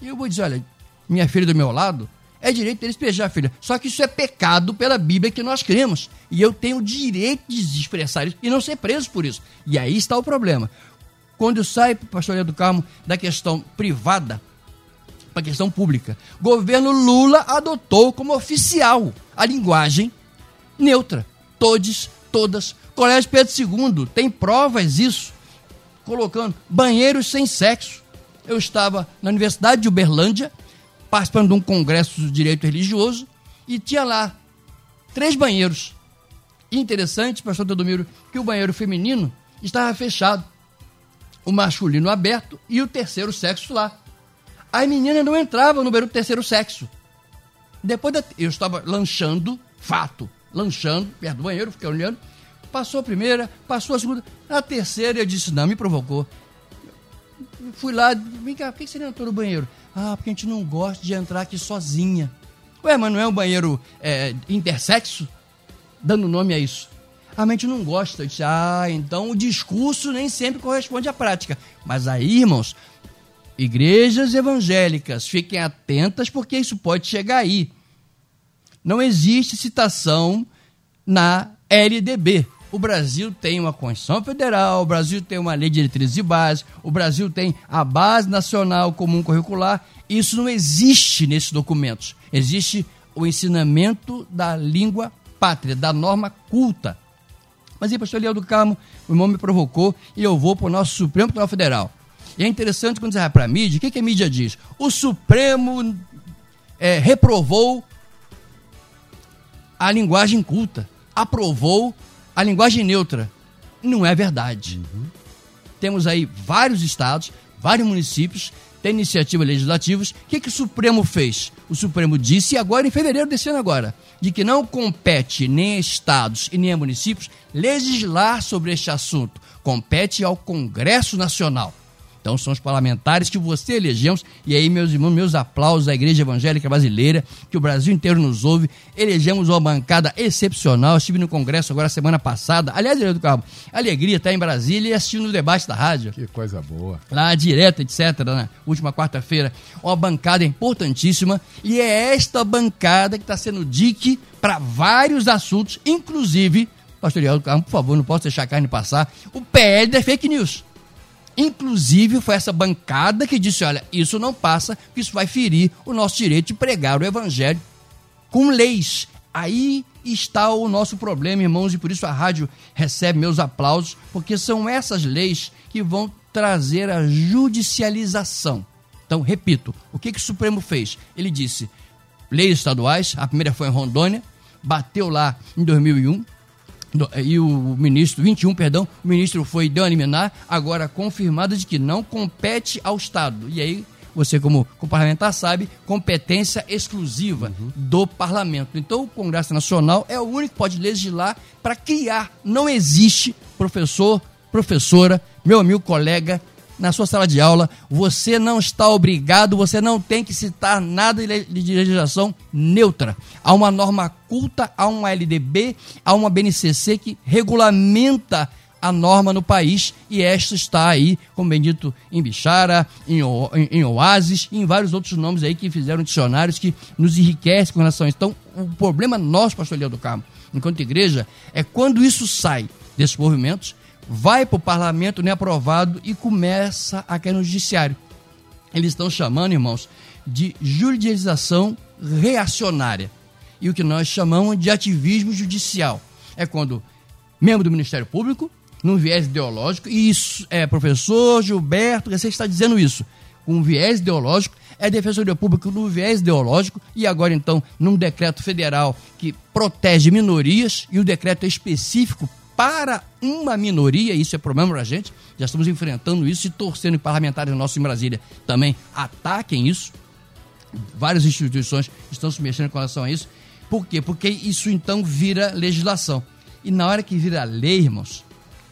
eu vou dizer, olha, minha filha do meu lado, é direito deles beijar a filha. Só que isso é pecado pela Bíblia que nós cremos. E eu tenho o direito de expressar isso e não ser preso por isso. E aí está o problema. Quando eu saio, pastor do Carmo, da questão privada para a questão pública, governo Lula adotou como oficial a linguagem neutra. Todes, todas. Colégio Pedro II tem provas disso, colocando banheiros sem sexo. Eu estava na Universidade de Uberlândia, participando de um congresso de direito religioso, e tinha lá três banheiros. Interessante, pastor Teodomiro, que o banheiro feminino estava fechado, o masculino aberto e o terceiro sexo lá. As meninas não entravam no banheiro do terceiro sexo. Depois da, eu estava lanchando, fato, lanchando perto do banheiro, fiquei olhando. Passou a primeira, passou a segunda. Na terceira eu disse, não, me provocou. Fui lá, vem cá, por que você não entrou no banheiro? Ah, porque a gente não gosta de entrar aqui sozinha. Ué, mas não é um banheiro é, intersexo? Dando nome a isso. A gente não gosta. Eu disse, ah, então o discurso nem sempre corresponde à prática. Mas aí, irmãos, igrejas evangélicas, fiquem atentas porque isso pode chegar aí. Não existe citação na LDB. O Brasil tem uma Constituição Federal, o Brasil tem uma lei de diretrizes e base, o Brasil tem a Base Nacional Comum Curricular. Isso não existe nesses documentos. Existe o ensinamento da língua pátria, da norma culta. Mas aí, pastor Leão do Carmo, o irmão me provocou e eu vou para o nosso Supremo Tribunal Federal. E é interessante quando você vai para a mídia, o que, que a mídia diz? O Supremo é, reprovou a linguagem culta, aprovou a linguagem neutra. Não é verdade. Uhum. Temos aí vários estados, vários municípios, tem iniciativas legislativas. O que, que o Supremo fez? O Supremo disse, agora em fevereiro desse ano agora, de que não compete nem a estados e nem a municípios legislar sobre este assunto. Compete ao Congresso Nacional. Então são os parlamentares que você elegemos, e aí, meus irmãos, meus aplausos à Igreja Evangélica Brasileira, que o Brasil inteiro nos ouve. Elegemos uma bancada excepcional. Estive no Congresso agora semana passada. Aliás, do Cabo, alegria estar em Brasília e assistindo o debate da rádio. Que coisa boa. Lá direto, etc., na última quarta-feira. Uma bancada importantíssima. E é esta bancada que está sendo dique para vários assuntos, inclusive, pastor Leal do Carmo, por favor, não posso deixar a carne passar, o PL da fake news. Inclusive, foi essa bancada que disse: olha, isso não passa, isso vai ferir o nosso direito de pregar o evangelho com leis. Aí está o nosso problema, irmãos, e por isso a rádio recebe meus aplausos, porque são essas leis que vão trazer a judicialização. Então, repito, o que, que o Supremo fez? Ele disse: leis estaduais, a primeira foi em Rondônia, bateu lá em 2001, e o ministro, 21, perdão, o ministro foi deu a liminar, agora confirmado de que não compete ao Estado. E aí, você como, como parlamentar sabe, competência exclusiva uhum. do parlamento. Então, o Congresso Nacional é o único que pode legislar para criar. Não existe professor, professora, meu amigo, colega, na sua sala de aula, você não está obrigado, você não tem que citar nada de legislação neutra. Há uma norma culta, há uma LDB, há uma BNCC que regulamenta a norma no país e esta está aí, como bem dito, em Bichara, em, o, em, em Oasis em vários outros nomes aí que fizeram dicionários que nos enriquecem com relação a isso. Então, o problema nosso, pastor Leão do Carmo, enquanto igreja, é quando isso sai desses movimentos, vai para o parlamento, não é aprovado e começa a cair no judiciário. Eles estão chamando, irmãos, de judicialização reacionária. E o que nós chamamos de ativismo judicial. É quando membro do Ministério Público, num viés ideológico, e isso é professor Gilberto, você está dizendo isso, com um viés ideológico, é defensoria pública no viés ideológico, e agora então num decreto federal que protege minorias, e o decreto é específico para uma minoria, isso é problema para a gente, já estamos enfrentando isso e torcendo que parlamentares nossos em Brasília também ataquem isso. Várias instituições estão se mexendo com relação a isso. Por quê? Porque isso então vira legislação. E na hora que vira lei, irmãos,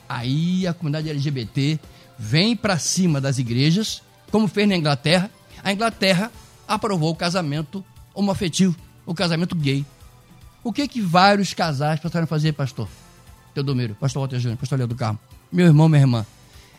aí a comunidade LGBT vem para cima das igrejas, como fez na Inglaterra. A Inglaterra aprovou o casamento homoafetivo, o casamento gay. O que que vários casais passaram a fazer, pastor? Teodomiro, pastor Walter Júnior, pastor Leandro do Carmo, meu irmão, minha irmã,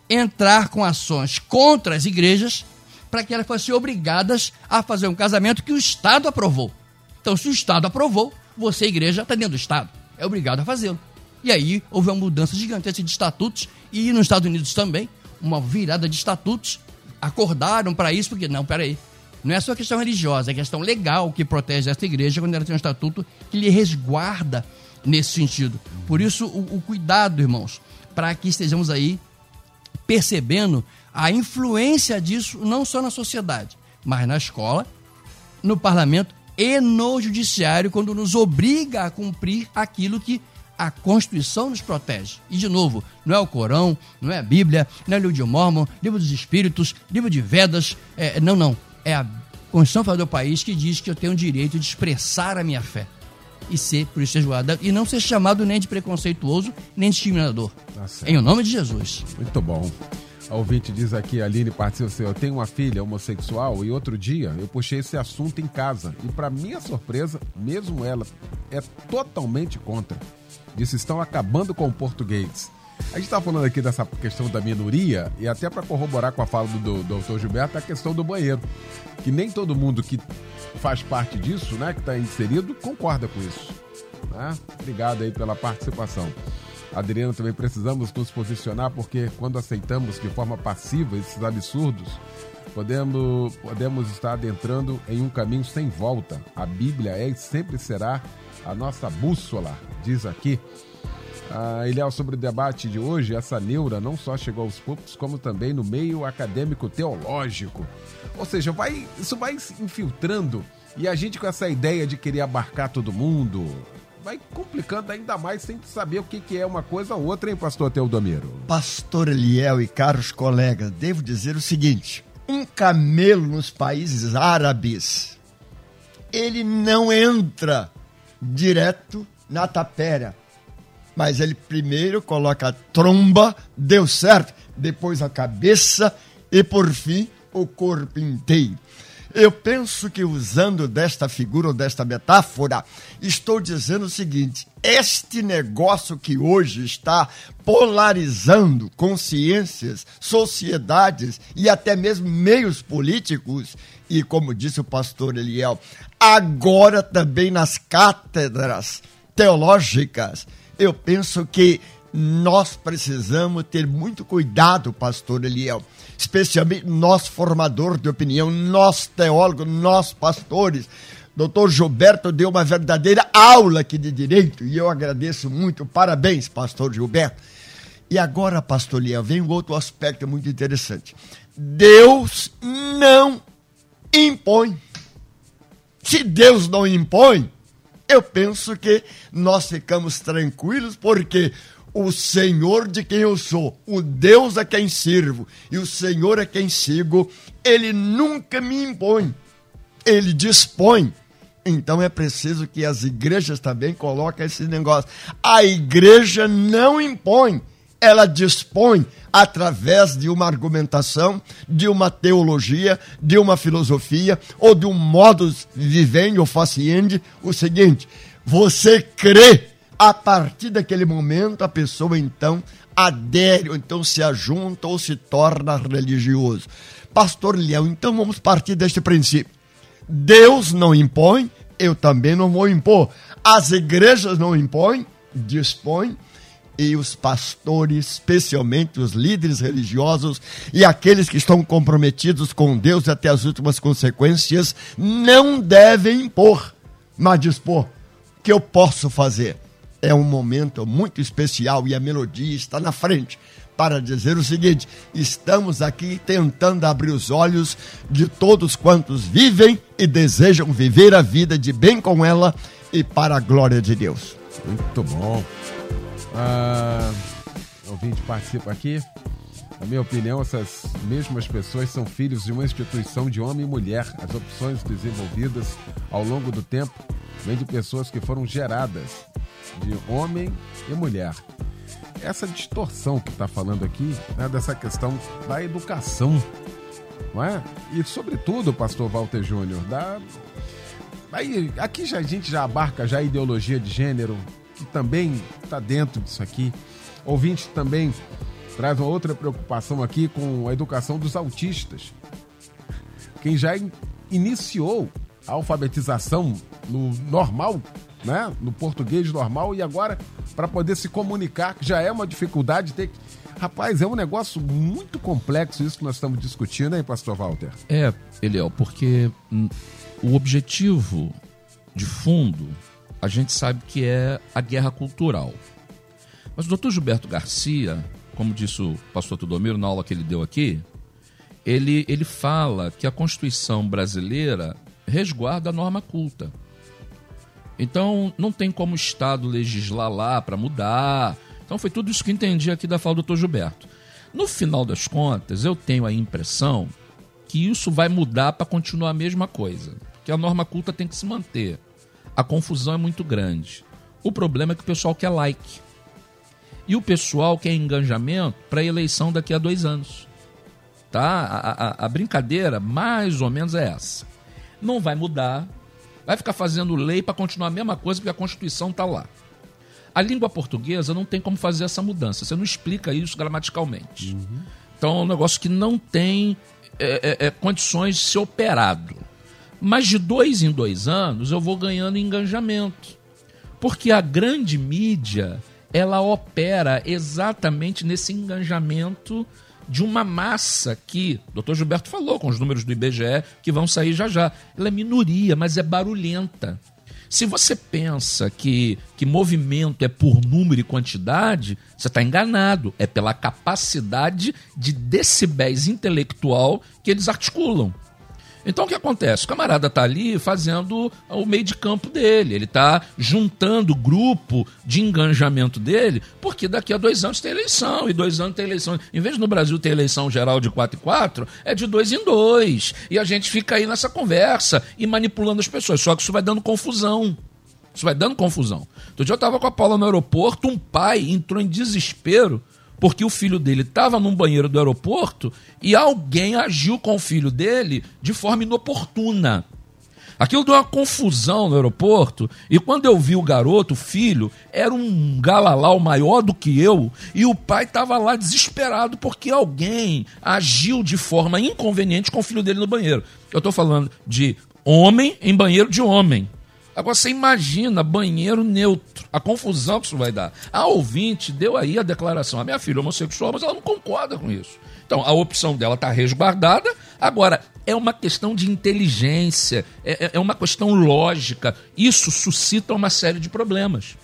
entrar com ações contra as igrejas para que elas fossem obrigadas a fazer um casamento que o Estado aprovou. Então, se o Estado aprovou, você, igreja, está dentro do Estado. É obrigado a fazê-lo. E aí houve uma mudança gigantesca de estatutos e nos Estados Unidos também, uma virada de estatutos. Acordaram para isso, porque não, peraí. Não é só questão religiosa, é questão legal que protege esta igreja quando ela tem um estatuto que lhe resguarda nesse sentido. Por isso, o, o cuidado, irmãos, para que estejamos aí percebendo a influência disso não só na sociedade, mas na escola, no parlamento e no judiciário, quando nos obriga a cumprir aquilo que a Constituição nos protege. E, de novo, não é o Corão, não é a Bíblia, não é o livro de Mormon, livro dos Espíritos, livro de Vedas. É, não, não. É a Constituição Federal do país que diz que eu tenho o direito de expressar a minha fé. E ser por isso. E não ser chamado nem de preconceituoso, nem de discriminador. Tá. Em nome de Jesus. Muito bom. A ouvinte diz aqui, a Aline participa assim, eu tenho uma filha homossexual e outro dia eu puxei esse assunto em casa e para minha surpresa, mesmo ela é totalmente contra. Disse, estão acabando com o português. A gente está falando aqui dessa questão da minoria e até para corroborar com a fala do, do Dr. Gilberto, a questão do banheiro. Que nem todo mundo que faz parte disso, né, que está inserido, concorda com isso. Né? Obrigado aí pela participação. Adriano, também precisamos nos posicionar porque quando aceitamos de forma passiva esses absurdos, podemos, podemos estar adentrando em um caminho sem volta. A Bíblia é e sempre será a nossa bússola, diz aqui. Ah, Eliel, sobre o debate de hoje, essa neura não só chegou aos públicos, como também no meio acadêmico teológico. Ou seja, vai, isso vai se infiltrando e a gente com essa ideia de querer abarcar todo mundo, vai complicando ainda mais sem saber o que, que é uma coisa ou outra, hein, pastor Teodomiro? Pastor Eliel e caros colegas, devo dizer o seguinte: um camelo nos países árabes, ele não entra direto na tapera, mas ele primeiro coloca a tromba, deu certo, depois a cabeça e por fim o corpo inteiro. Eu penso que usando desta figura ou desta metáfora, estou dizendo o seguinte: este negócio que hoje está polarizando consciências, sociedades e até mesmo meios políticos, e como disse o pastor Eliel, agora também nas cátedras teológicas, eu penso que nós precisamos ter muito cuidado, pastor Eliel, especialmente nós formador de opinião, nós teólogos, nós pastores. Doutor Gilberto deu uma verdadeira aula aqui de direito e eu agradeço muito. Parabéns, pastor Gilberto. E agora, pastor Eliel, vem um outro aspecto muito interessante. Deus não impõe. Se Deus não impõe, eu penso que nós ficamos tranquilos, porque o Senhor de quem eu sou, o Deus a quem sirvo e o Senhor a quem sigo, ele nunca me impõe, ele dispõe. Então é preciso que as igrejas também coloquem esse negócio. A igreja não impõe, ela dispõe através de uma argumentação, de uma teologia, de uma filosofia ou de um modus vivendi ou faciente o seguinte: você crê, a partir daquele momento a pessoa então adere, ou então se ajunta ou se torna religioso. Pastor Leão, então vamos partir deste princípio. Deus não impõe, eu também não vou impor. As igrejas não impõem, dispõem e os pastores, especialmente os líderes religiosos e aqueles que estão comprometidos com Deus até as últimas consequências, não devem impor, mas dispor. O que eu posso fazer? É um momento muito especial e a melodia está na frente para dizer o seguinte: estamos aqui tentando abrir os olhos de todos quantos vivem e desejam viver a vida de bem com ela e para a glória de Deus. Muito bom. Ah, ouvinte participa aqui. Na minha opinião, essas mesmas pessoas são filhos de uma instituição de homem e mulher. As opções desenvolvidas ao longo do tempo vêm de pessoas que foram geradas de homem e mulher. Essa distorção que está falando aqui, né, dessa questão da educação, não é? E sobretudo, pastor Walter Júnior, da Aí, aqui já, a gente já abarca já a ideologia de gênero, que também está dentro disso aqui. Ouvinte também traz uma outra preocupação aqui com a educação dos autistas. Quem já in iniciou a alfabetização no normal, né? no português normal, e agora, para poder se comunicar, que já é uma dificuldade, ter que. Rapaz, é um negócio muito complexo isso que nós estamos discutindo, hein, Pastor Walter? É, Eliel, porque hum, o objetivo de fundo a gente sabe que é a guerra cultural. Mas o doutor Gilberto Garcia, como disse o pastor Tudomiro na aula que ele deu aqui, ele, ele fala que a Constituição brasileira resguarda a norma culta. Então, não tem como o Estado legislar lá para mudar. Então, foi tudo isso que entendi aqui da fala do doutor Gilberto. No final das contas, eu tenho a impressão que isso vai mudar para continuar a mesma coisa. Que a norma culta tem que se manter. A confusão é muito grande. O problema é que o pessoal quer like. E o pessoal quer engajamento para a eleição daqui a dois anos. Tá? A, a, a brincadeira, mais ou menos, é essa. Não vai mudar, vai ficar fazendo lei para continuar a mesma coisa porque a Constituição está lá. A língua portuguesa não tem como fazer essa mudança. Você não explica isso gramaticalmente. Uhum. Então é um negócio que não tem é, é, é, condições de ser operado. Mas de dois em dois anos eu vou ganhando engajamento. Porque a grande mídia ela opera exatamente nesse engajamento de uma massa que, o doutor Gilberto falou com os números do IBGE que vão sair já já. Ela é minoria, mas é barulhenta. Se você pensa que, que movimento é por número e quantidade, você está enganado. É pela capacidade de decibéis intelectual que eles articulam. Então o que acontece? O camarada está ali fazendo o meio de campo dele, ele está juntando o grupo de engajamento dele, porque daqui a dois anos tem eleição, e dois anos tem eleição. Em vez de no Brasil ter eleição geral de 4 e 4, é de dois em dois. E a gente fica aí nessa conversa e manipulando as pessoas. Só que isso vai dando confusão. Isso vai dando confusão. Outro dia eu estava com a Paula no aeroporto, um pai entrou em desespero porque o filho dele estava num banheiro do aeroporto e alguém agiu com o filho dele de forma inoportuna. Aquilo deu uma confusão no aeroporto, e quando eu vi o garoto, o filho, era um galalau maior do que eu, e o pai estava lá desesperado porque alguém agiu de forma inconveniente com o filho dele no banheiro. Eu estou falando de homem em banheiro de homem. Agora você imagina banheiro neutro, a confusão que isso vai dar. A ouvinte deu aí a declaração: a minha filha é homossexual, mas ela não concorda com isso. Então a opção dela está resguardada. Agora, é uma questão de inteligência, é, é, é uma questão lógica. Isso suscita uma série de problemas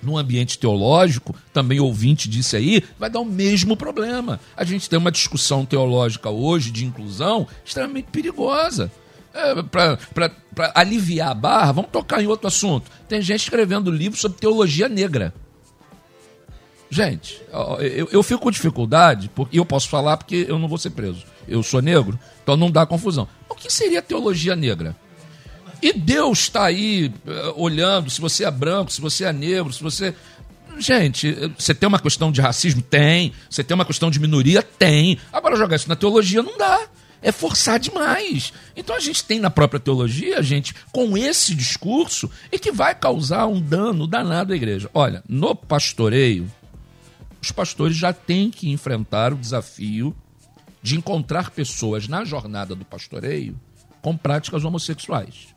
no ambiente teológico, também ouvinte disse aí, vai dar o mesmo problema. A gente tem uma discussão teológica hoje de inclusão extremamente perigosa é, para aliviar a barra, vamos tocar em outro assunto. Tem gente escrevendo livro sobre teologia negra. Gente, eu, eu fico com dificuldade, porque eu posso falar porque eu não vou ser preso. Eu sou negro, então não dá confusão. O que seria teologia negra? E Deus está aí eh, olhando se você é branco, se você é negro, se você. Gente, você tem uma questão de racismo? Tem. Você tem uma questão de minoria? Tem. Agora jogar isso na teologia não dá é forçar demais. Então a gente tem na própria teologia, gente, com esse discurso, e que vai causar um dano danado à igreja. Olha, no pastoreio, os pastores já têm que enfrentar o desafio de encontrar pessoas na jornada do pastoreio com práticas homossexuais.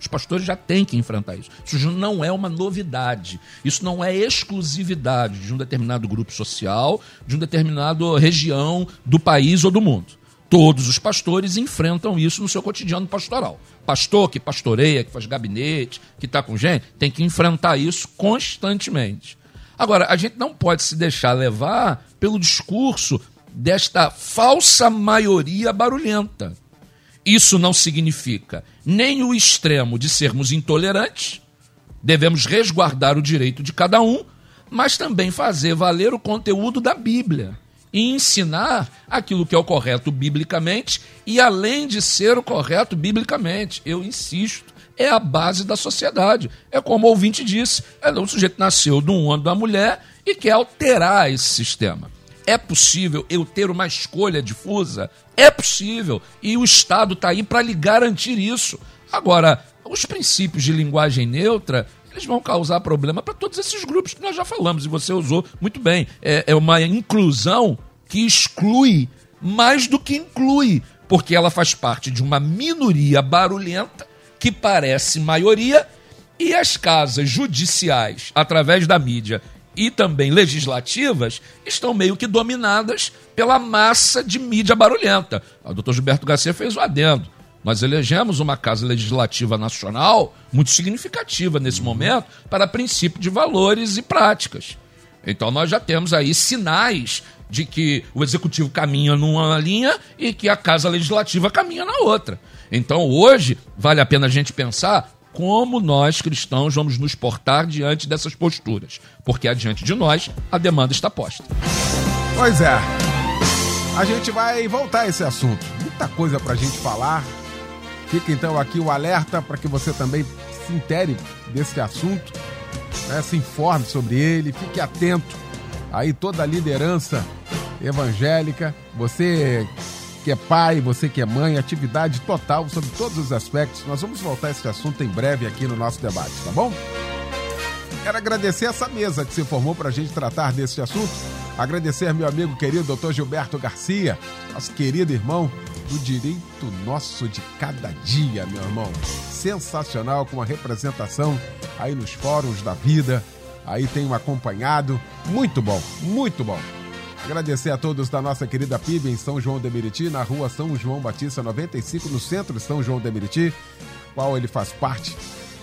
Os pastores já têm que enfrentar isso. Isso não é uma novidade. Isso não é exclusividade de um determinado grupo social, de uma determinada região do país ou do mundo. Todos os pastores enfrentam isso no seu cotidiano pastoral. Pastor que pastoreia, que faz gabinete, que está com gente, tem que enfrentar isso constantemente. Agora, a gente não pode se deixar levar pelo discurso desta falsa maioria barulhenta. Isso não significa nem o extremo de sermos intolerantes, devemos resguardar o direito de cada um, mas também fazer valer o conteúdo da Bíblia e ensinar aquilo que é o correto biblicamente e além de ser o correto biblicamente, eu insisto, é a base da sociedade. É como o ouvinte disse, é um sujeito nasceu de um homem da mulher e quer alterar esse sistema. É possível eu ter uma escolha difusa? É possível. E o Estado está aí para lhe garantir isso. Agora, os princípios de linguagem neutra vão causar problema para todos esses grupos que nós já falamos, e você usou muito bem. É, é uma inclusão que exclui mais do que inclui, porque ela faz parte de uma minoria barulhenta que parece maioria, e as casas judiciais, através da mídia e também legislativas, estão meio que dominadas pela massa de mídia barulhenta. O doutor Gilberto Garcia fez o adendo. Nós elegemos uma Casa Legislativa Nacional muito significativa nesse momento para princípio de valores e práticas. Então nós já temos aí sinais de que o executivo caminha numa linha e que a Casa Legislativa caminha na outra. Então hoje vale a pena a gente pensar como nós cristãos vamos nos portar diante dessas posturas, porque adiante de nós a demanda está posta. Pois é. A gente vai voltar a esse assunto. Muita coisa para a gente falar. Fica então aqui o alerta para que você também se intere desse assunto, né? se informe sobre ele, fique atento aí toda a liderança evangélica, você que é pai, você que é mãe, atividade total sobre todos os aspectos. Nós vamos voltar a esse assunto em breve aqui no nosso debate, tá bom? Quero agradecer essa mesa que se formou para a gente tratar desse assunto. Agradecer meu amigo querido doutor Gilberto Garcia, nosso querido irmão do direito nosso de cada dia, meu irmão. Sensacional, com a representação aí nos fóruns da vida. Aí tenho acompanhado. Muito bom, muito bom. Agradecer a todos da nossa querida PIB em São João de Meriti, na rua São João Batista 95, no centro de São João de Meriti, qual ele faz parte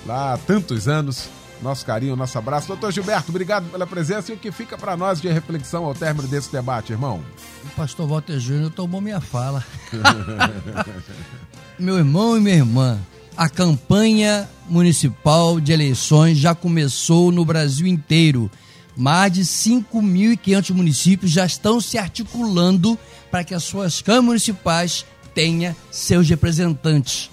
lá há tantos anos. Nosso carinho, nosso abraço. Doutor Gilberto, obrigado pela presença e o que fica para nós de reflexão ao término desse debate, irmão? O pastor Walter Júnior tomou minha fala. Meu irmão e minha irmã, a campanha municipal de eleições já começou no Brasil inteiro. Mais de 5.500 municípios já estão se articulando para que as suas câmaras municipais tenham seus representantes.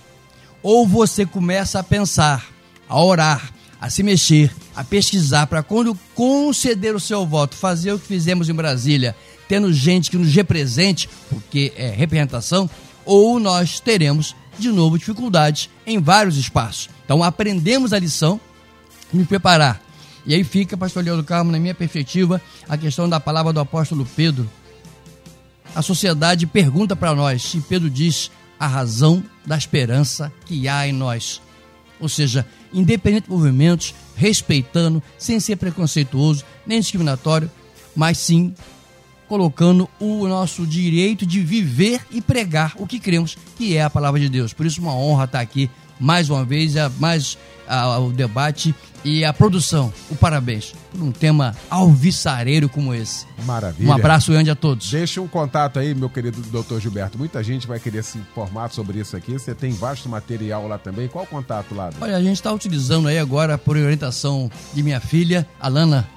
Ou você começa a pensar, a orar, a se mexer, a pesquisar para quando conceder o seu voto, fazer o que fizemos em Brasília, tendo gente que nos represente, porque é representação, ou nós teremos de novo dificuldades em vários espaços. Então aprendemos a lição, nos preparar e aí fica, pastor Leão do Carmo, na minha perspectiva, a questão da palavra do apóstolo Pedro. A sociedade pergunta para nós, e Pedro diz a razão da esperança que há em nós. Ou seja, independente dos movimentos, respeitando, sem ser preconceituoso, nem discriminatório, mas sim colocando o nosso direito de viver e pregar o que cremos que é a palavra de Deus. Por isso, uma honra estar aqui mais uma vez, mais o debate e a produção. O parabéns por um tema alvissareiro como esse. Maravilha. Um abraço grande a todos. Deixa um contato aí, meu querido doutor Gilberto. Muita gente vai querer se informar sobre isso aqui. Você tem vasto material lá também. Qual o contato lá? Olha, a gente está utilizando aí agora, por orientação de minha filha, Alana,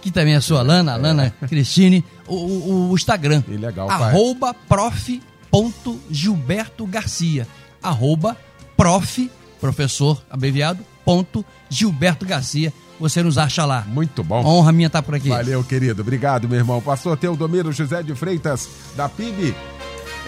que também é sua Alana, Alana é. Cristine, o, o, o, Instagram. E legal. Arroba prof.gilberto Garcia. Arroba prof, professor abreviado, ponto Gilberto Garcia. Você nos acha lá. Muito bom. Honra minha estar por aqui. Valeu, querido. Obrigado, meu irmão. Pastor Teodomiro José de Freitas, da PIB,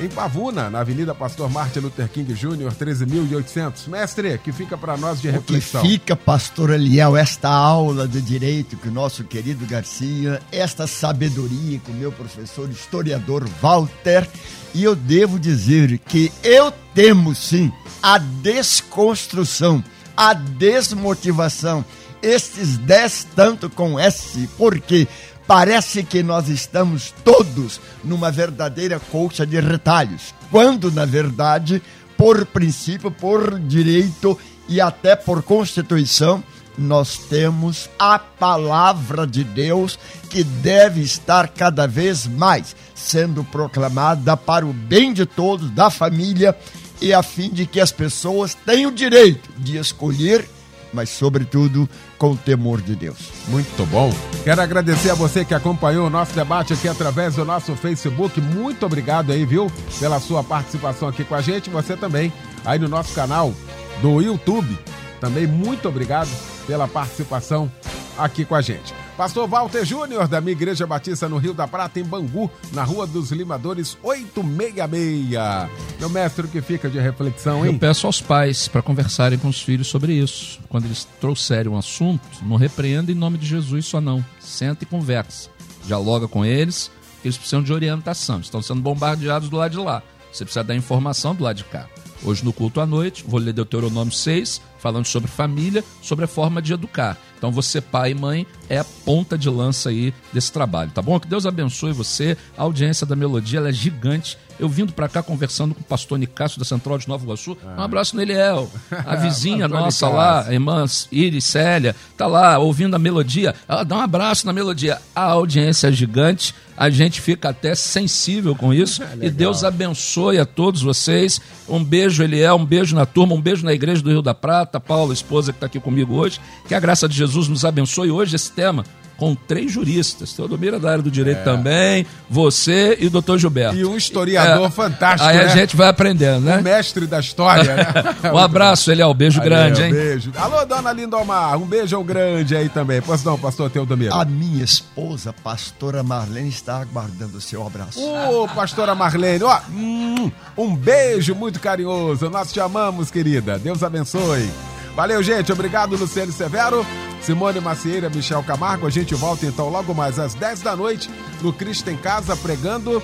em Pavuna, na Avenida Pastor Martin Luther King Jr., 13.800. Mestre, que fica para nós de reflexão? O que fica, pastor Eliel, esta aula de direito que o nosso querido Garcia, esta sabedoria que o meu professor historiador Walter, e eu devo dizer que eu temo sim a desconstrução a desmotivação. Estes 10 tanto com S, porque parece que nós estamos todos numa verdadeira colcha de retalhos, quando na verdade, por princípio, por direito e até por constituição, nós temos a palavra de Deus que deve estar cada vez mais sendo proclamada para o bem de todos, da família e a fim de que as pessoas tenham o direito de escolher, mas sobretudo com o temor de Deus. Muito bom. Quero agradecer a você que acompanhou o nosso debate aqui através do nosso Facebook. Muito obrigado aí, viu, pela sua participação aqui com a gente. Você também aí no nosso canal do YouTube. Também muito obrigado pela participação aqui com a gente. Pastor Walter Júnior, da minha Igreja Batista no Rio da Prata, em Bangu, na Rua dos Limadores, 866. Meu mestre, o que fica de reflexão, hein? Eu peço aos pais para conversarem com os filhos sobre isso. Quando eles trouxerem um assunto, não repreenda em nome de Jesus só não. Senta e conversa. Dialoga com eles, eles precisam de orientação. Estão sendo bombardeados do lado de lá. Você precisa dar informação do lado de cá. Hoje no culto à noite, vou ler Deuteronômio 6, falando sobre família, sobre a forma de educar. Então você, pai e mãe, é a ponta de lança aí desse trabalho, tá bom? Que Deus abençoe você. A audiência da Melodia é gigante. Eu vindo para cá conversando com o pastor Nicásio da Central de Nova Iguaçu. Ah. Um abraço no Eliel. A vizinha nossa lá, a irmã Iris Célia, tá lá ouvindo a melodia. Ela dá um abraço na melodia. A audiência é gigante. A gente fica até sensível com isso. E Deus abençoe a todos vocês. Um beijo, Eliel, um beijo na turma, um beijo na Igreja do Rio da Prata, Paula, esposa que está aqui comigo hoje. Que a graça de Jesus nos abençoe hoje esse tema com três juristas. Teodomira da área do direito É. também, você e o doutor Gilberto. E um historiador É, fantástico, Aí a né? gente vai aprendendo, né? O mestre da história, né? Um abraço, Eliel. Beijo Valeu, grande, hein? Beijo. Alô, dona Lindomar, um beijão grande aí também. Pois não, pastor Teodomiro? A minha esposa, pastora Marlene, está aguardando o seu abraço. Ô, pastora Marlene, ó, hum, um beijo muito carinhoso. Nós te amamos, querida. Deus abençoe. Valeu, gente. Obrigado, Luciano Severo, Simone Macieira, Michel Camargo. A gente volta então logo mais às 10 da noite no Cristo em Casa, pregando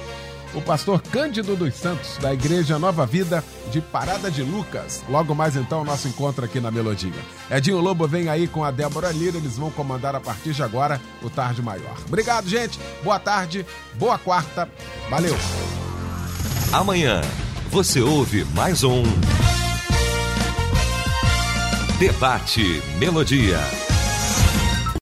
o pastor Cândido dos Santos, da Igreja Nova Vida de Parada de Lucas. Logo mais então, nosso encontro aqui na Melodia. Edinho Lobo vem aí com a Débora Lira, eles vão comandar a partir de agora o Tarde Maior. Obrigado, gente. Boa tarde, boa quarta. Valeu. Amanhã você ouve mais um Debate Melodia.